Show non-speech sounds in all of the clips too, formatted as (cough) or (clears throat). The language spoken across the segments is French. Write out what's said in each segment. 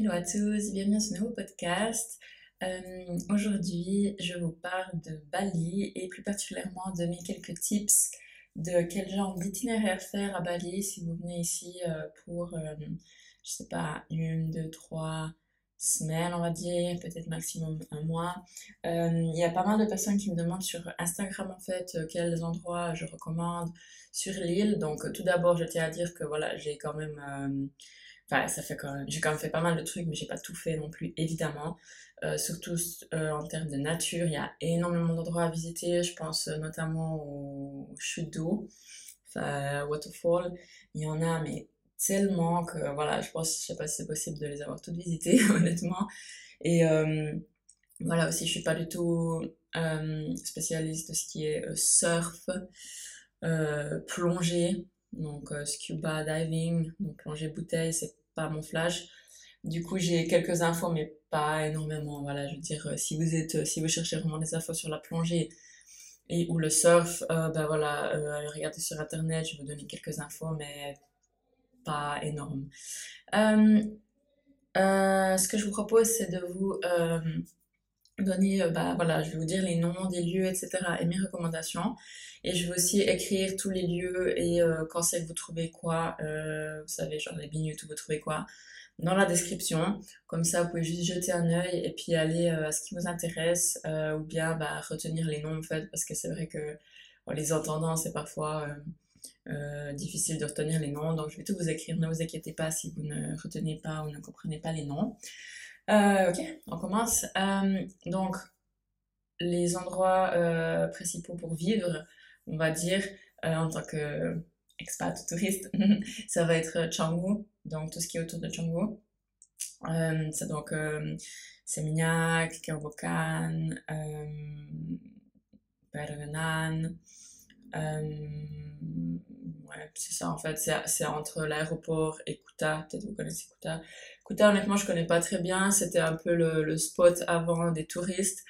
Hello à tous, bienvenue dans ce nouveau podcast. Euh, Aujourd'hui, je vous parle de Bali et plus particulièrement de mes quelques tips de quel genre d'itinéraire faire à Bali si vous venez ici euh, pour, euh, je sais pas, une, deux, trois semaines, on va dire, peut-être maximum un mois. Euh, Il y a pas mal de personnes qui me demandent sur Instagram en fait quels endroits je recommande sur l'île. Donc tout d'abord, je tiens à dire que voilà, j'ai quand même euh, Enfin, ça fait quand même, j'ai quand même fait pas mal de trucs, mais j'ai pas tout fait non plus, évidemment. Euh, surtout euh, en termes de nature, il y a énormément d'endroits à visiter. Je pense euh, notamment aux chutes d'eau, enfin, waterfall. Il y en a, mais tellement que voilà, je pense, je sais pas si c'est possible de les avoir toutes visitées, (laughs) honnêtement. Et euh, voilà aussi, je suis pas du tout euh, spécialiste de ce qui est euh, surf, euh, plongée, donc euh, scuba diving, donc plongée bouteille, c'est pas mon flash. Du coup, j'ai quelques infos, mais pas énormément. Voilà, je veux dire, euh, si vous êtes, euh, si vous cherchez vraiment des infos sur la plongée et ou le surf, ben voilà, allez regarder sur internet, je vais vous donner quelques infos, mais pas énormes. Ce que je vous propose, c'est de vous donner, euh, bah voilà, je vais vous dire les noms des lieux, etc. et mes recommandations. Et je vais aussi écrire tous les lieux et euh, quand c'est que vous trouvez quoi, euh, vous savez, genre les minutes où vous trouvez quoi, dans la description. Comme ça, vous pouvez juste jeter un œil et puis aller à ce qui vous intéresse ou bien bah, retenir les noms en fait, parce que c'est vrai que en les entendant, c'est parfois difficile de retenir les noms. Donc, je vais tout vous écrire, ne vous inquiétez pas si vous ne retenez pas ou ne comprenez pas les noms. Euh, ok, on commence. Euh, donc, les endroits euh, principaux pour vivre, on va dire, en tant que expat ou touriste, (laughs) ça va être Canggu, donc tout ce qui est autour de Canggu. C'est donc Seminyak, Kerbokan, euh, ouais, c'est ça en fait, c'est c'est entre l'aéroport et Kuta, peut-être vous connaissez Kuta. Kuta, honnêtement, je connais pas très bien, c'était un peu le, le spot avant des touristes,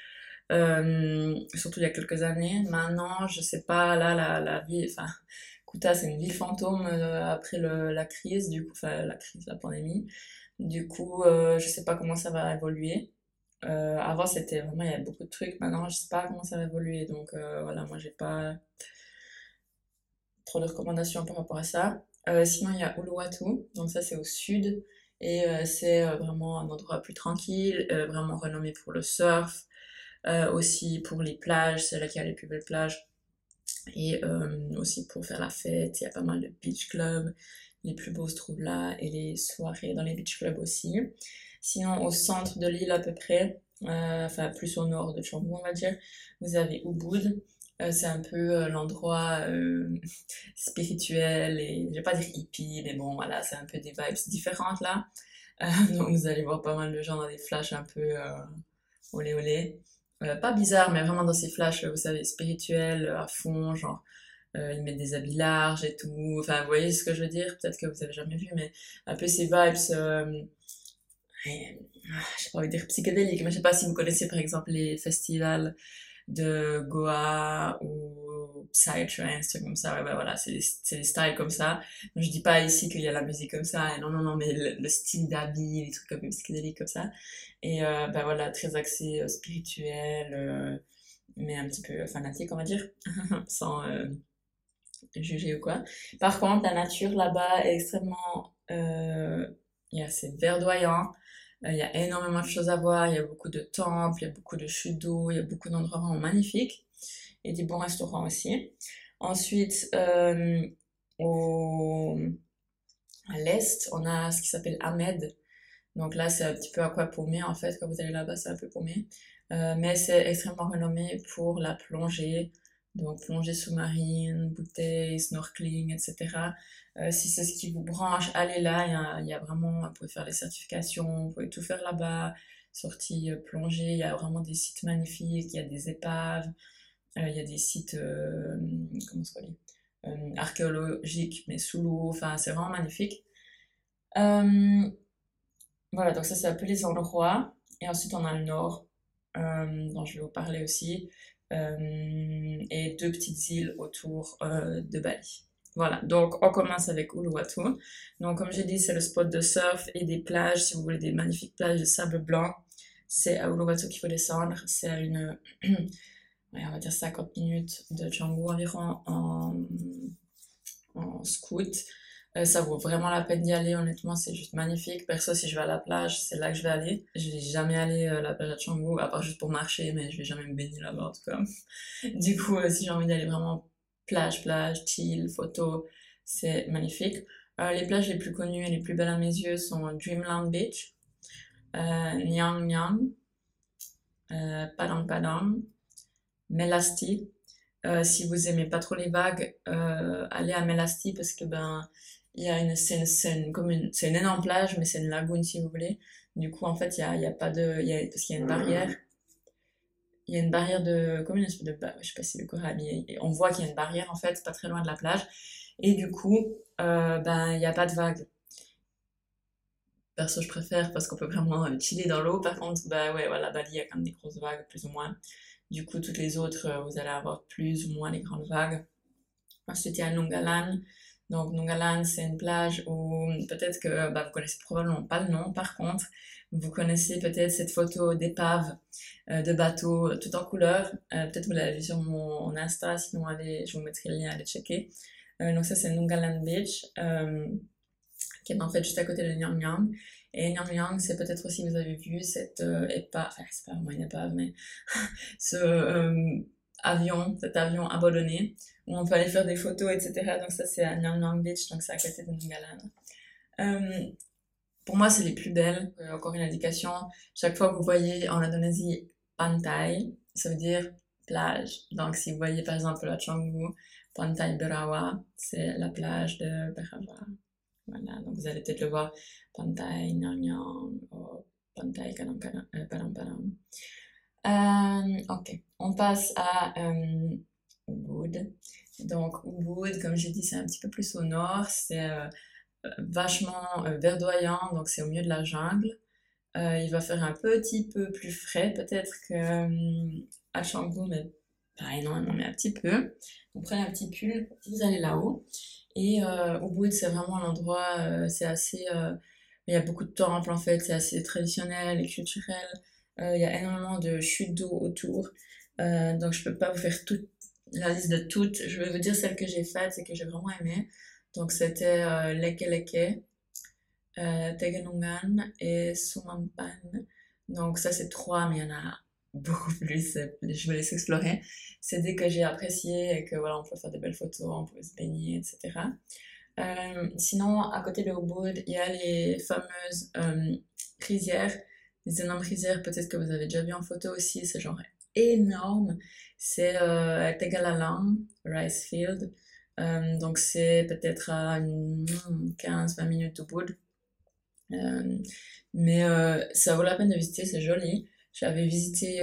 euh, surtout il y a quelques années. Maintenant, je sais pas, là, la, la vie, enfin, Kuta, c'est une ville fantôme euh, après le, la crise, du coup, la crise, la pandémie. Du coup, euh, je sais pas comment ça va évoluer. Avant, c'était vraiment, il y avait beaucoup de trucs. Maintenant, je sais pas comment ça va évoluer. Donc, voilà, moi, j'ai pas trop de recommandations par rapport à ça. Sinon, il y a Uluwatu. Donc, ça, c'est au sud. Et euh, c'est euh, vraiment un endroit plus tranquille, euh, vraiment renommé pour le surf, aussi pour les plages. C'est là qu'il y a les plus belles plages. Et aussi pour faire la fête. Il y a pas mal de beach clubs. Les plus beaux se trouvent là. Et les soirées dans les beach clubs aussi. Sinon, au centre de l'île à peu près, euh, enfin plus au nord de Canggu, on va dire, vous avez Ubud. Euh, c'est un peu euh, l'endroit euh, (laughs) spirituel et je vais pas dire hippie, mais bon voilà, c'est un peu des vibes différentes là. Euh, (laughs) donc vous allez voir pas mal de gens dans des flashs un peu euh, olé olé. Euh, pas bizarre, mais vraiment dans ces flashs, vous savez, spirituels euh, à fond, genre euh, ils mettent des habits larges et tout. Enfin, vous voyez ce que je veux dire? Peut-être que vous avez jamais vu, mais un peu ces vibes. euh, Ouais, ah, j'ai pas envie de dire psychédélique, mais je sais pas si vous connaissez par exemple les festivals de Goa ou Psytrance, trucs comme ça. Ouais, bah voilà, c'est des, styles comme ça. Donc, je dis pas ici qu'il y a la musique comme ça, non, non, non, mais le, le style d'habit, les trucs un peu psychédéliques comme ça. Et euh, bah voilà, très axé euh, spirituel, euh, mais un petit peu fanatique, on va dire, (laughs) sans euh, juger ou quoi. Par contre, la nature là-bas est extrêmement, euh, il y a- c'est verdoyant. Euh, Il y a énormément de choses à voir, il y a beaucoup de temples, il y a beaucoup de chutes d'eau, il y a beaucoup d'endroits vraiment magnifiques et des bons restaurants aussi. Ensuite, euh, au, à l'est, on a ce qui s'appelle Ahmed. Donc là, c'est un petit peu aqua paumé en fait, quand vous allez là-bas, c'est un peu paumé. Euh, mais c'est extrêmement renommé pour la plongée, donc plongée sous-marine, bouteilles, snorkeling, etc. Euh, si c'est ce qui vous branche, allez là, il y a, vraiment, vous pouvez faire les certifications, vous pouvez tout faire là-bas, sortie euh, plongée, il y a vraiment des sites magnifiques, il y a des épaves, euh, il y a des sites, comment dit, archéologiques, mais sous l'eau, enfin c'est vraiment magnifique. Voilà, donc ça c'est un peu les endroits. Et ensuite on a le nord, dont je vais vous parler aussi, et deux petites îles autour de Bali. Voilà, donc on commence avec Uluwatu. Donc comme j'ai dit, c'est le spot de surf et des plages, si vous voulez des magnifiques plages de sable blanc. C'est à Uluwatu qu'il faut descendre. C'est à une, (clears throat) on va dire 50 minutes de Django environ en, en scoot. Euh, ça vaut vraiment la peine d'y aller, honnêtement, c'est juste magnifique. Perso, si je vais à la plage, c'est là que je vais aller. Je vais jamais aller euh, à la plage de Canggu, à part juste pour marcher, mais je vais jamais me baigner là-bas en tout cas. (laughs) du coup, euh, si j'ai envie d'aller vraiment plage, plage, chill, photo, c'est magnifique. les plages les plus connues et les plus belles à mes yeux sont Dreamland Beach, Nyang Nyang, Padang Padang, Melasti. si vous aimez pas trop les vagues, allez à Melasti parce que ben il y a une, c'est une, une, c'est une énorme plage, mais c'est une lagune si vous voulez. Du coup, en fait, il y a, y a pas de, y a, parce qu'il y a une barrière. Il y a une barrière de, comme une de, je sais pas si le mais on voit qu'il y a une barrière en fait, pas très loin de la plage. Et du coup, euh, ben, il n'y a pas de vagues. Perso, je préfère parce qu'on peut vraiment chiller dans l'eau. Par contre, bah ouais, voilà, Bali, il y a quand même des grosses vagues, plus ou moins. Du coup, toutes les autres, euh, vous allez avoir plus ou moins les grandes vagues. Ensuite, il y a Nungalan. Donc Nungalan, c'est une plage où peut-être que bah, vous connaissez probablement pas le nom. Par contre, vous connaissez peut-être cette photo d'épave euh, de bateau tout en couleur. Euh, peut-être vous l'avez vu sur mon, Insta, sinon allez, je vous mettrai le lien, allez checker. Euh, donc ça c'est Nungalan Beach, qui est en fait juste à côté de Nyang. Et Nyang c'est peut-être aussi, vous avez vu cette épave, enfin c'est pas vraiment une épave, mais (laughs) ce avion, cet avion abandonné, où on peut aller faire des photos, etc. Donc ça c'est à Nyang Beach, donc c'est à côté de Nungalan. Euh, pour moi c'est les plus belles, euh, encore une indication, chaque fois que vous voyez en Indonésie pantai, ça veut dire plage. Donc si vous voyez par exemple à Canggu, Pantai Berawa, c'est la plage de Berawa. Voilà, donc vous allez peut-être le voir, Pantai Nyang Nyang, Pantai Kadang Kadang, euh. Euh, ok, on passe à euh, Ubud. Donc Ubud, comme j'ai dit, c'est un petit peu plus au nord, c'est vachement euh, verdoyant, donc c'est au milieu de la jungle. il va faire un petit peu plus frais peut-être qu'à Canggu, mais pas énormément, mais un petit peu. Vous prenez un petit pull, vous allez là-haut. Et Ubud, c'est vraiment l'endroit, c'est assez... il y a beaucoup de temples en fait, c'est assez traditionnel et culturel. Euh, il y a énormément de chutes d'eau autour. Euh, donc je peux pas vous faire toute la liste de toutes. Je vais vous dire celle que j'ai faite et que j'ai vraiment aimé. Donc c'était euh, Leke Leke, euh, Tegenungan et Sumampan. Donc ça c'est trois, mais il y en a beaucoup plus. Je vous laisse explorer. C'est dès que j'ai apprécié et que voilà, on peut faire des belles photos, on peut se baigner, etc. Euh, sinon, à côté de Ubud, il y a les fameuses euh, rizières les énormes rizières, peut-être que vous avez déjà vu en photo aussi, c'est genre énorme. C'est euh, Tegalalang, Rice Field. Euh, donc c'est peut-être à 15-20 minutes de bout. Euh, mais euh, ça vaut la peine de visiter, c'est joli. J'avais visité,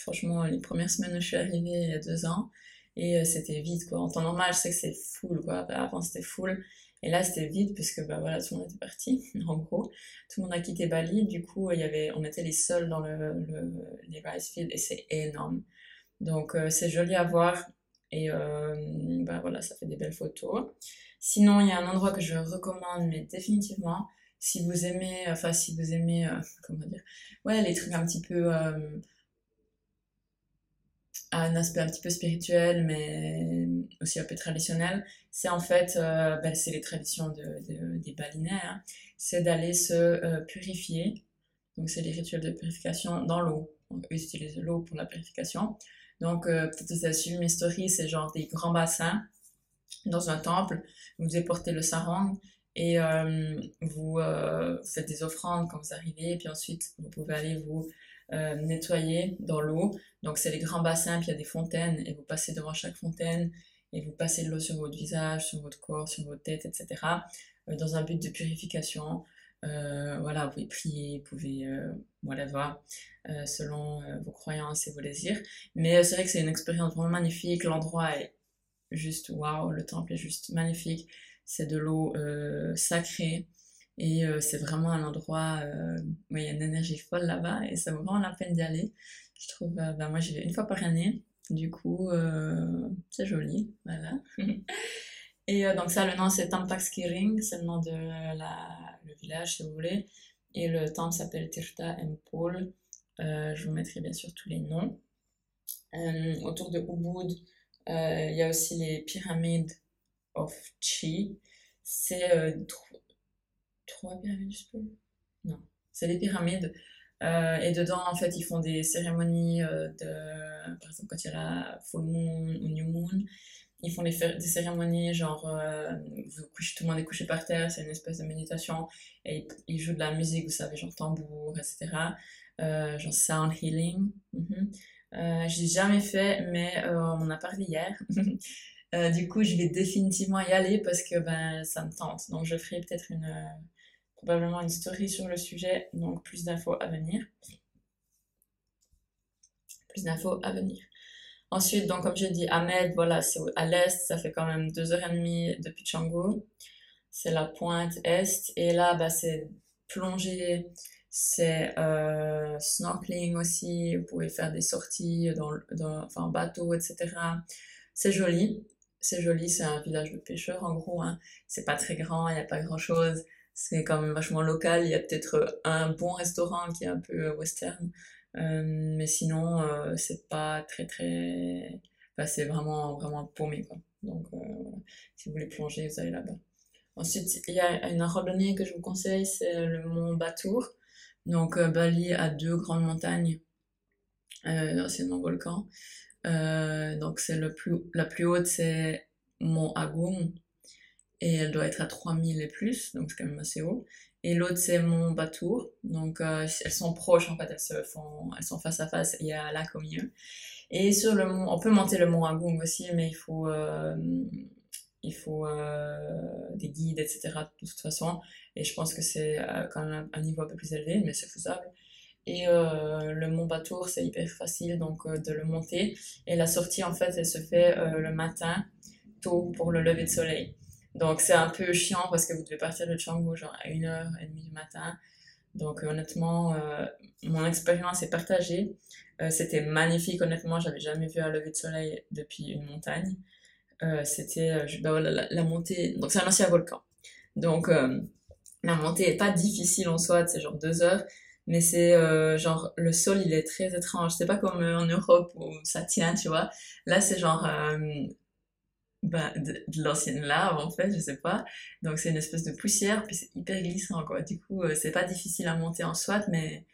franchement, les premières semaines où je suis arrivée il y a deux ans. Et c'était vide, quoi. En temps normal, je sais que c'est full, quoi. Avant, c'était full. Et là, c'était vide parce que bah, voilà, tout le monde était parti, (laughs) en gros. Tout le monde a quitté Bali. Du coup, il y avait, on était les seuls dans le, le les rice fields et c'est énorme. Donc, c'est joli à voir. Et euh, bah, voilà, ça fait des belles photos. Sinon, il y a un endroit que je recommande, mais définitivement, si vous aimez, enfin, si vous aimez, euh, comment dire, ouais, les trucs un petit peu un aspect un petit peu spirituel, mais aussi un peu traditionnel, c'est en fait, euh, ben, c'est les traditions de, des balinaires, hein. c'est d'aller se euh, purifier. Donc c'est les rituels de purification dans l'eau. Donc eux utilisent l'eau pour la purification. Donc euh, peut-être que vous avez suivi mes stories, c'est genre des grands bassins dans un temple. Vous devez porter le sarong et vous faites des offrandes quand vous arrivez. Et puis ensuite, vous pouvez aller vous euh, nettoyer dans l'eau. Donc c'est les grands bassins, puis il y a des fontaines, et vous passez devant chaque fontaine, et vous passez de l'eau sur votre visage, sur votre corps, sur votre tête, etc. Euh, dans un but de purification. Euh, voilà, vous pouvez prier, vous pouvez, voilà, voir, selon vos croyances et vos désirs. Mais c'est vrai que c'est une expérience vraiment magnifique. L'endroit est juste waouh, le temple est juste magnifique. C'est de l'eau sacrée. Et euh, c'est vraiment un endroit euh, où il y a une énergie folle là-bas et ça vaut vraiment la peine d'y aller. Je trouve, euh, ben moi j'y vais une fois par année, du coup c'est joli, voilà. (laughs) Et donc ça, le nom c'est Tampaxkiring, c'est le nom de la, le village si vous voulez. Et le temple s'appelle Tirta Empol. je vous mettrai bien sûr tous les noms. autour de Ubud, il y a aussi les pyramides of Chi. C'est trois pyramides, je peux Non, c'est des pyramides. Euh, et dedans, en fait, ils font des cérémonies euh, de, par exemple, quand il y a la full moon ou new moon, ils font des, cérémonies genre, euh, tout le monde est couché par terre, c'est une espèce de méditation, et ils, jouent de la musique, vous savez, genre tambour, etc. genre sound healing. Mm je l'ai jamais fait, mais on en a parlé hier. (laughs) du coup, je vais définitivement y aller parce que ben, ça me tente. Donc, je ferai peut-être une probablement une story sur le sujet, donc plus d'infos à venir. Plus d'infos à venir. Ensuite, donc comme j'ai dit, Ahmed, voilà, c'est à l'est, ça fait quand même 2h30 depuis Canggu. C'est la pointe est. Et là, bah, c'est plongée, c'est euh, snorkeling aussi. Vous pouvez faire des sorties dans, enfin, en bateau, etc. C'est joli. C'est joli, c'est un village de pêcheurs en gros. Hein. C'est pas très grand, il n'y a pas grand chose c'est quand même vachement local. Il y a peut-être un bon restaurant qui est un peu western, mais sinon c'est pas très très. Enfin, c'est vraiment vraiment paumé quoi. Donc si vous voulez plonger, vous allez là-bas. Ensuite, il y a une randonnée que je vous conseille, c'est le mont Batour. Donc Bali a deux grandes montagnes, euh, anciennement volcan. donc c'est le plus, la plus haute, c'est mont Agung, et elle doit être à 3000 et plus, donc c'est quand même assez haut. Et l'autre c'est Mont Batour, donc euh, elles sont proches en fait, elles, se font, elles sont face à face, il y a un lac au milieu. Et sur le mont, on peut monter le mont Agung aussi, mais il faut, euh, il faut euh, des guides, etc. de toute façon. Et je pense que c'est quand même un niveau un peu plus élevé, mais c'est faisable. Et le mont Batour, c'est hyper facile donc de le monter. Et la sortie, en fait, elle se fait le matin, tôt, pour le lever de soleil. Donc c'est un peu chiant parce que vous devez partir de Canggu genre à 1h30 du matin. Donc honnêtement, euh, mon expérience est partagée. Euh, c'était magnifique, honnêtement, j'avais jamais vu un lever de soleil depuis une montagne. Euh, c'était bah la, montée, donc c'est un ancien volcan. Donc la montée est pas difficile en soi, c'est genre deux heures, mais c'est genre le sol il est très étrange. C'est pas comme en Europe où ça tient, tu vois. Là c'est genre bah, de, l'ancienne lave en fait, je sais pas. Donc c'est une espèce de poussière, puis c'est hyper glissant quoi. Du coup, euh, c'est pas difficile à monter en SWAT, mais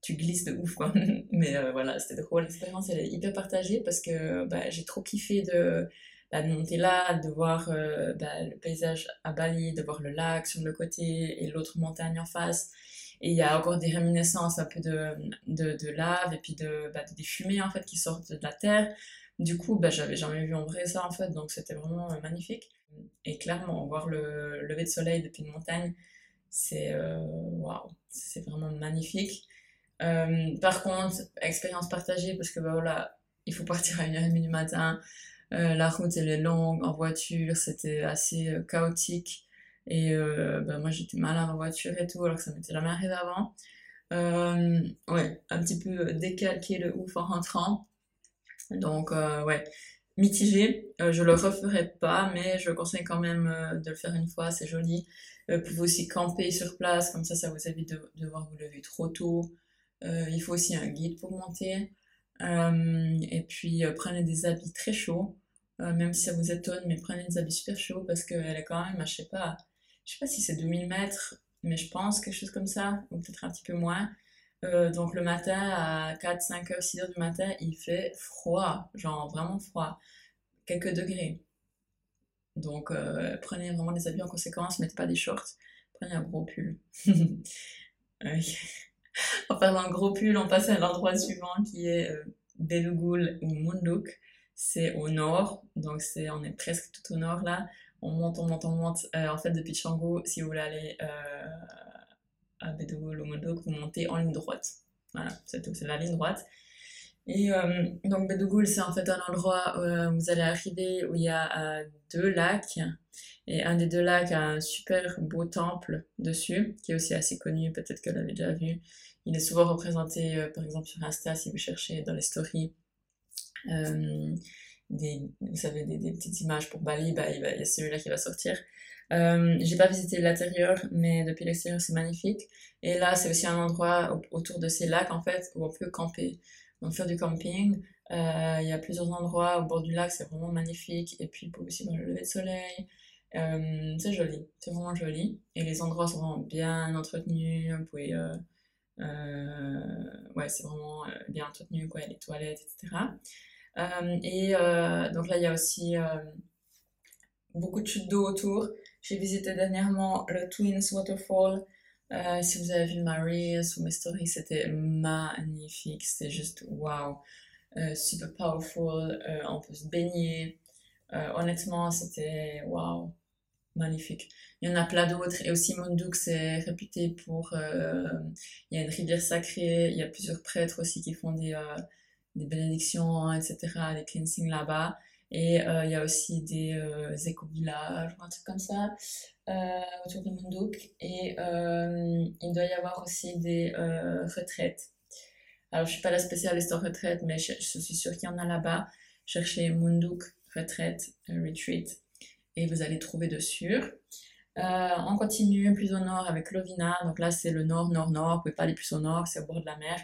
tu glisses de ouf quoi. (laughs) mais euh, voilà, c'était drôle. L'expérience elle est hyper partagée parce que bah, j'ai trop kiffé de, bah, de monter là, de voir euh, bah, le paysage à Bali, de voir le lac sur le côté et l'autre montagne en face. Et il y a encore des réminiscences un peu de, de, de lave et puis de, bah, des fumées en fait qui sortent de la terre. Du coup, bah, j'avais jamais vu en vrai ça en fait, donc c'était vraiment euh, magnifique. Et clairement, voir le lever de soleil depuis une montagne, c'est euh, waouh, c'est vraiment magnifique. Euh, par contre, expérience partagée parce que bah, voilà, il faut partir à 1h30 du matin. la route elle est longue en voiture, c'était assez chaotique. Et bah, moi j'étais malade en voiture et tout, alors que ça m'était jamais arrivé avant. ouais, un petit peu décalqué le ouf en rentrant. Donc, euh, ouais, mitigé. Euh, je le referai pas, mais je conseille quand même euh, de le faire une fois, c'est joli. vous pouvez aussi camper sur place, comme ça, ça vous évite de devoir vous lever trop tôt. il faut aussi un guide pour monter. et puis, prenez des habits très chauds. même si ça vous étonne, mais prenez des habits super chauds parce qu'elle est quand même, je sais pas, je sais pas si c'est 2000 mètres, mais je pense quelque chose comme ça, ou peut-être un petit peu moins. Euh, donc le matin à 4, 5 heures, 6 heures du matin, il fait froid, genre vraiment froid, quelques degrés. Donc euh, prenez vraiment des habits en conséquence, mettez pas des shorts, prenez un gros pull. (laughs) en parlant de gros pull, on passe à l'endroit suivant qui est euh, Belugul ou Munduk. C'est au nord, donc on est presque tout au nord là. On monte, on monte, on monte. en fait, depuis Chango, si vous voulez aller à Bedougoul vous montez en ligne droite. Voilà, c'est la ligne droite. Et euh, donc Bedougoul, c'est en fait un endroit où euh, vous allez arriver où il y a euh, deux lacs. Et un des deux lacs a un super beau temple dessus, qui est aussi assez connu, peut-être que vous l'avez déjà vu. Il est souvent représenté, par exemple, sur Insta, si vous cherchez dans les stories. des, vous savez, des, petites images pour Bali, bah, il y a celui-là qui va sortir. Euh, j'ai pas visité l'intérieur, mais depuis l'extérieur, c'est magnifique. Et là, c'est aussi un endroit autour de ces lacs, en fait, où on peut camper. Donc, faire du camping. Euh, il y a plusieurs endroits au bord du lac, c'est vraiment magnifique. Et puis, pour aussi voir le lever de soleil. Euh, c'est joli, c'est vraiment joli. Et les endroits sont vraiment bien entretenus. Vous pouvez, ouais, c'est vraiment bien entretenu, quoi. Les toilettes, etc. et donc là, il y a aussi beaucoup de chutes d'eau autour. J'ai visité dernièrement le Twins Waterfall. Euh, si vous avez vu ma Reels ou mes stories, c'était magnifique. C'était juste wow. Euh, super powerful. Euh, on peut se baigner. honnêtement, c'était wow. Magnifique. Il y en a plein d'autres. Et aussi, Mondouk, c'est réputé pour. il y a une rivière sacrée. Il y a plusieurs prêtres aussi qui font des, des bénédictions, etc., des cleansings là-bas. Et euh, il y a aussi des euh, éco-villages, un truc comme ça, euh, autour de Mondouk. Et il doit y avoir aussi des retraites. Alors, je suis pas la spécialiste en retraite, mais je, suis sûre qu'il y en a là-bas. Cherchez Mondouk retraite, retreat, et vous allez trouver dessus. on continue plus au nord avec Lovina. Donc là, c'est le nord, nord, nord. Vous pouvez pas aller plus au nord, c'est au bord de la mer.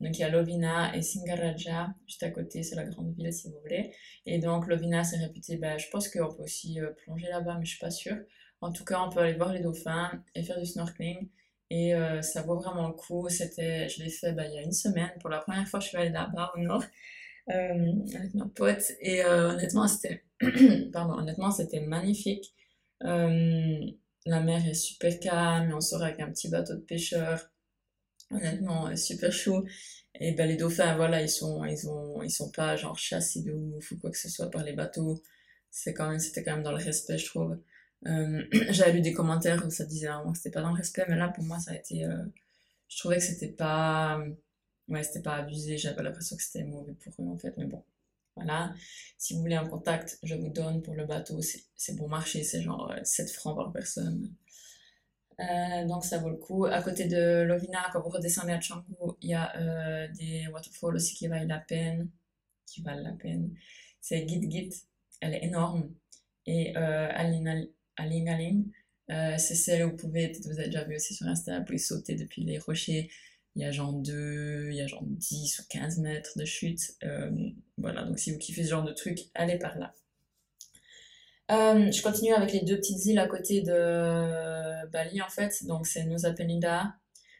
Donc il y a Lovina et Singaraja, juste à côté, c'est la grande ville si vous voulez. Et donc Lovina, c'est réputé, bah, je pense qu'on peut aussi euh, plonger là-bas, mais je suis pas sûre. En tout cas, on peut aller voir les dauphins et faire du snorkeling. Et euh, ça vaut vraiment le coup. C'était, je l'ai fait bah, il y a une semaine. Pour la première fois, je suis allée là-bas au nord euh, avec ma pote. Et honnêtement, c'était, (clears throat) pardon, honnêtement, c'était magnifique. la mer est super calme et on sort avec un petit bateau de pêcheurs honnêtement euh, super chaud. Et ben les dauphins voilà ils sont ils ont ils sont pas genre chassés de ouf ou quoi que ce soit par les bateaux. C'est quand même c'était quand même dans le respect je trouve. Euh, (clears throat) j'avais lu des commentaires où ça disait vraiment que c'était pas dans le respect mais là pour moi ça a été euh, je trouvais que c'était pas ouais c'était pas abusé. J'avais l'impression que c'était mauvais pour eux en fait mais bon voilà. Si vous voulez un contact je vous donne pour le bateau. C'est bon marché. C'est genre 7 francs par personne euh, donc ça vaut le coup. À côté de Lovina, quand vous redescendez à Canggu, il y a euh, des waterfalls aussi qui valent la peine. Qui valent la peine. C'est Git Git, elle est énorme. Et euh, Aling, euh, c'est celle où vous pouvez, peut-être vous avez déjà vu aussi sur Insta, vous pouvez sauter depuis les rochers. Il y a genre 2, il y a genre 10 ou 15 mètres de chute. Voilà, donc si vous kiffez ce genre de truc, allez par là. Euh, je continue avec les deux petites îles à côté de Bali en fait. Donc c'est Nusa Penida. Enfin,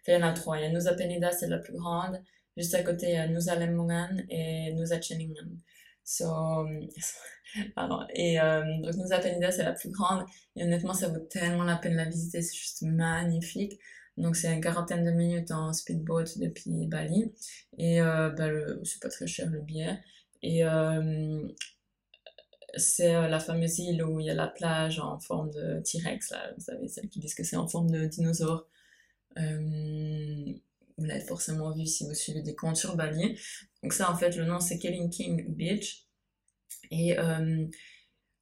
il y en a trois. Il y a Nusa Penida, c'est la plus grande. Juste à côté, il y a Nusa Lembongan et Nusa Cheningan. So, (laughs) pardon. Et euh, donc Nusa Penida, c'est la plus grande. Et honnêtement, ça vaut tellement la peine de la visiter. C'est juste magnifique. Donc c'est une quarantaine de minutes en speedboat depuis Bali. Et euh, bah, c'est pas très cher le billet. Et euh, c'est euh, la fameuse île où il y a la plage en forme de T-Rex, là, vous savez, celles qui disent que c'est en forme de dinosaure. Euh, vous l'avez forcément vu si vous suivez des comptes sur Bali. Donc ça, en fait, le nom, c'est King Beach. Et euh,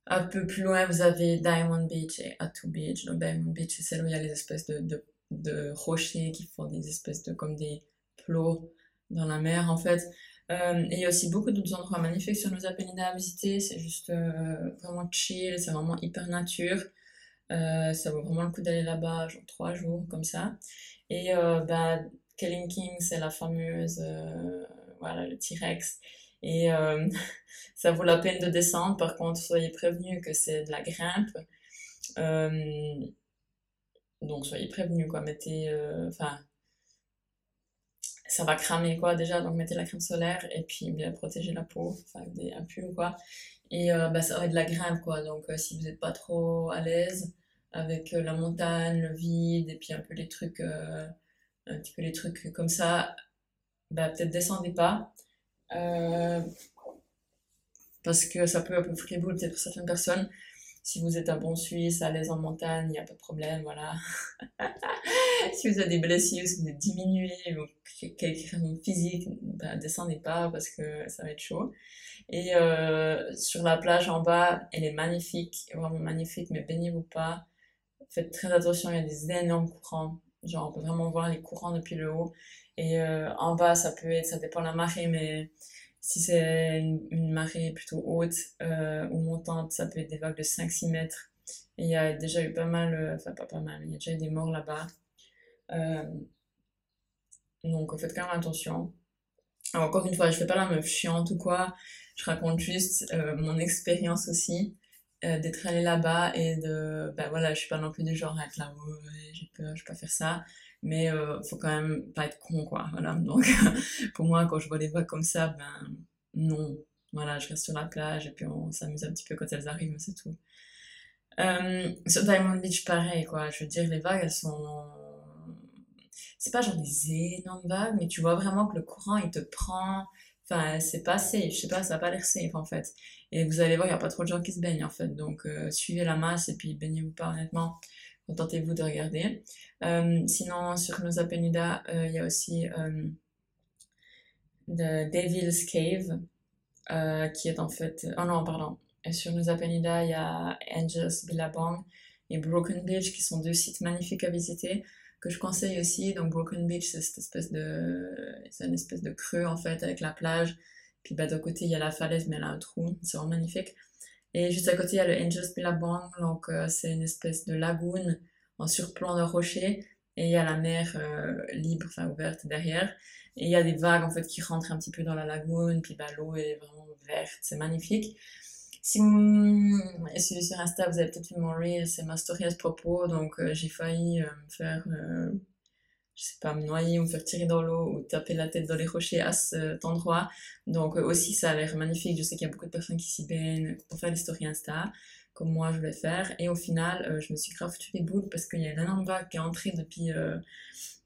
un peu plus loin, vous avez Diamond Beach et Atu Beach. Donc Diamond Beach, c'est celle où il y a les espèces de, de, de rochers qui font des espèces de, comme des plots dans la mer, en fait. Euh, et il y a aussi beaucoup d'autres endroits magnifiques sur nos Apennines à visiter. C'est juste euh, vraiment chill, c'est vraiment hyper nature. Euh, ça vaut vraiment le coup d'aller là-bas, genre trois jours comme ça. Et bah, King, c'est la fameuse, voilà, le T-Rex. Et (laughs) ça vaut la peine de descendre. Par contre, soyez prévenus que c'est de la grimpe. donc soyez prévenus, quoi. Mettez, enfin, ça va cramer quoi déjà donc mettez la crème solaire et puis bien protéger la peau enfin des impurs quoi. Et euh, bah, ça va être de la grimpe quoi donc euh, si vous n'êtes pas trop à l'aise avec euh, la montagne le vide et puis un peu les trucs un petit peu les trucs comme ça bah peut-être descendez pas parce que ça peut un peu friboule peut-être pour certaines personnes si vous êtes un bon Suisse, à l'aise en montagne, il n'y a pas de problème, voilà. (laughs) si vous avez des blessures, si vous êtes diminué, ou quelque raison physique, ben, descendez pas parce que ça va être chaud. Et euh, sur la plage en bas, elle est magnifique, vraiment magnifique, mais baignez-vous pas. Faites très attention, il y a des énormes courants. Genre, on peut vraiment voir les courants depuis le haut. Et euh, en bas, ça peut être, ça dépend de la marée, mais Si c'est une, marée plutôt haute ou montante, ça peut être des vagues de 5-6 mètres. Il y a déjà eu pas mal, enfin pas pas mal, il y a déjà eu des morts là-bas. donc faites quand même attention. encore une fois, je fais pas la meuf chiante ou quoi, je raconte juste mon expérience aussi. Euh, d'être allé là-bas et de ben voilà je suis pas non plus du genre à être là haut je peux je peux pas faire ça mais euh, faut quand même pas être con quoi voilà donc (laughs) pour moi quand je vois les vagues comme ça ben non voilà je reste sur la plage et puis on s'amuse un petit peu quand elles arrivent c'est tout euh, sur Diamond Beach pareil quoi je veux dire les vagues elles sont c'est pas genre des énormes vagues mais tu vois vraiment que le courant il te prend Enfin, c'est pas safe, je sais pas, ça a pas l'air safe en fait. Et vous allez voir, il n'y a pas trop de gens qui se baignent en fait. Donc, euh, suivez la masse et puis baignez-vous pas honnêtement. Contentez-vous de regarder. Euh, sinon, sur Nusa Penida, euh, il y a aussi The Devil's Cave, qui est en fait. Oh non, pardon. Et sur Nusa Penida, il y a Angels Billabong et Broken Beach, qui sont deux sites magnifiques à visiter que je conseille aussi. Donc Broken Beach, c'est cette espèce de, une espèce de creux en fait avec la plage. Puis bah, d'un côté il y a la falaise, mais elle a un trou, c'est vraiment magnifique. Et juste à côté il y a le Angels Billabong, donc euh, c'est une espèce de lagune en surplomb de rochers. Et il y a la mer euh, libre, enfin ouverte derrière. Et il y a des vagues en fait qui rentrent un petit peu dans la lagune, puis bah, l'eau est vraiment verte, c'est magnifique. Si vous suivez sur Insta, vous avez peut-être vu mon reel, c'est ma story à ce propos. Donc, euh, j'ai failli me faire, je sais pas, me noyer ou me faire tirer dans l'eau ou taper la tête dans les rochers à cet endroit. Donc, aussi, ça a l'air magnifique. Je sais qu'il y a beaucoup de personnes qui s'y baignent pour faire des stories Insta, comme moi je voulais faire. Et au final, je me suis grave foutu les boules parce qu'il y a une énorme vague qui est entrée depuis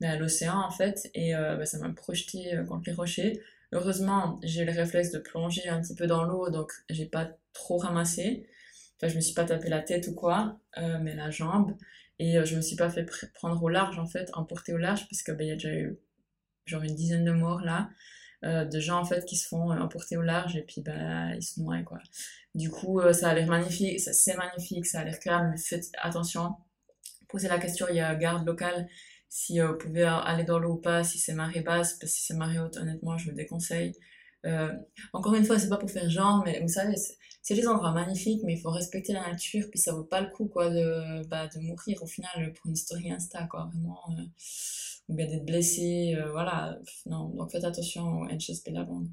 ben, l'océan, en fait. Et ben, ça m'a projeté contre les rochers. Heureusement, j'ai eu le réflexe de plonger un petit peu dans l'eau, donc j'ai pas trop ramassé. Enfin, je me suis pas tapé la tête ou quoi, euh, mais la jambe. Et euh, je me suis pas fait prendre au large, en fait, emporter au large, parce qu'il ben, y a déjà eu genre une dizaine de morts là, euh, de gens en fait qui se font emporter au large et puis bah, ils se noient quoi. Du coup, ça a l'air magnifique, c'est magnifique, ça a l'air calme, mais faites attention. Posez la question, il y a garde locale si vous pouvez aller dans l'eau ou pas, si c'est marée basse, parce que si c'est marée haute, honnêtement, je vous déconseille. Encore une fois, c'est pas pour faire genre, mais vous savez, c'est des endroits magnifiques, mais il faut respecter la nature, puis ça vaut pas le coup, quoi, de, bah, mourir au final pour une story Insta, vraiment. Euh, ou bien d'être blessé, euh, voilà. Non, donc faites attention au NHSP Lavande.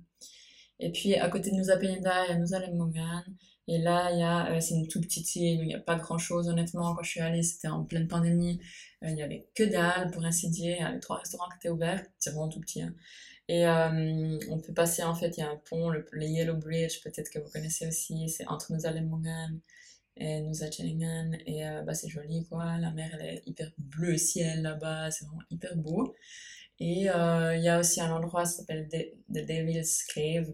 Et puis, à côté de Nusa Penida, il y a Nusa Lemmongan. Et là, il y a, euh, c'est une toute petite île, il n'y a pas grand chose, honnêtement. Quand je suis allée, c'était en pleine pandémie. il n'y avait que dalle, pour ainsi dire. Il y avait trois restaurants qui étaient ouverts. C'est vraiment tout petit, hein. Et euh, on peut passer, en fait, il y a un pont, le, Yellow Bridge, peut-être que vous connaissez aussi, c'est entre Nusa Lemmongan et Nusa Chelingan, et euh, bah, c'est joli, quoi. La mer, elle est hyper bleue ciel là-bas, c'est vraiment hyper beau. Et euh, il y a aussi un endroit, ça s'appelle The Devil's Cave,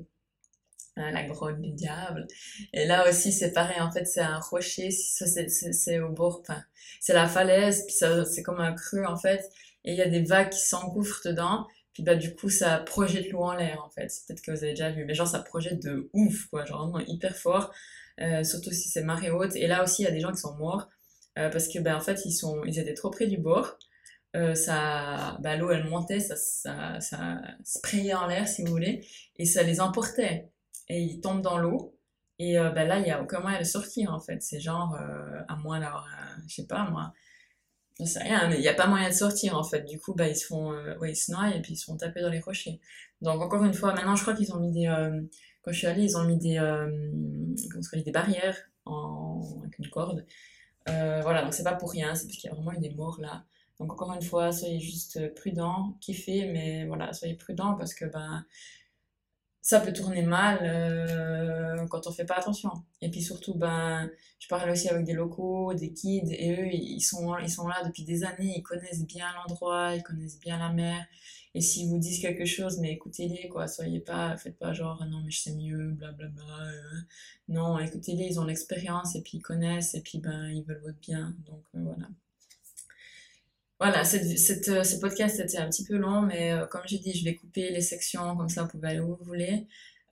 hein, la grotte du diable. Et là aussi, c'est pareil, en fait, c'est un rocher, c'est au bord, enfin, c'est la falaise, puis c'est comme un creux, en fait, et il y a des vagues qui s'engouffrent dedans, puis bah du coup ça projette l'eau en l'air en fait. Peut-être que vous avez déjà vu, mais genre ça projette de ouf quoi, genre vraiment hyper fort. Euh, surtout si c'est marée haute. Et là aussi il y a des gens qui sont morts euh, parce que ben en fait ils sont, ils étaient trop près du bord. Euh, ça, bah, l'eau elle montait, ça, ça, ça sprayait en l'air si vous voulez, et ça les emportait. Et ils tombent dans l'eau. Et ben là il y a aucun moyen de sortir en fait. C'est genre à moins d'avoir, je sais pas moi je sais rien, mais il n'y a pas moyen de sortir en fait. Du coup, bah, ils se font, euh, ouais, ils se noient et puis ils se font taper dans les rochers. Donc, encore une fois, maintenant, je crois qu'ils ont mis des, euh, quand je suis allée, ils ont mis des, euh, comment des barrières avec une corde. voilà, donc c'est pas pour rien, c'est parce qu'il y a vraiment eu des morts là. Donc, encore une fois, soyez juste prudents, kiffez, mais voilà, soyez prudents parce que, ben, ça peut tourner mal euh, quand on fait pas attention. Et puis surtout, ben, je parle aussi avec des locaux, des kids, et eux, ils sont, ils sont là depuis des années, ils connaissent bien l'endroit, ils connaissent bien la mer. Et s'ils vous disent quelque chose, mais écoutez-les, quoi. Soyez pas, faites pas genre, non, mais je sais mieux, blablabla. Euh. Non, écoutez-les, ils ont l'expérience, et puis ils connaissent, et puis ben, ils veulent votre bien. Donc, euh, voilà. Voilà, cette, euh, ce podcast était un petit peu long, mais euh, comme j'ai dit, je vais couper les sections, comme ça vous pouvez aller où vous voulez.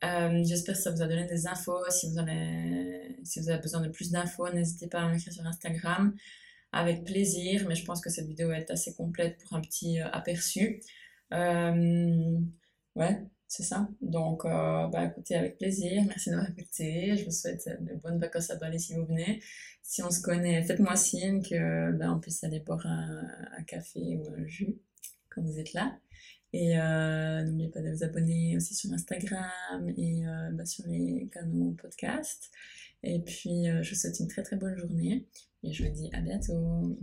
Euh, J'espère que ça vous a donné des infos. Si vous, avez, si vous avez besoin de plus d'infos, n'hésitez pas à m'écrire sur Instagram. Avec plaisir, mais je pense que cette vidéo est assez complète pour un petit euh, aperçu. ouais, c'est ça. Donc, euh, bah, écoutez, avec plaisir. Merci d'avoir écouté. Je vous souhaite de bonnes vacances à Bali si vous venez. Si on se connaît, faites-moi signe que bah, puisse aller boire un, café ou un jus quand vous êtes là. Et euh, n'oubliez pas de vous abonner aussi sur Instagram et euh, bah, sur les canaux podcast. Et puis, je vous souhaite une très très bonne journée et je vous dis à bientôt.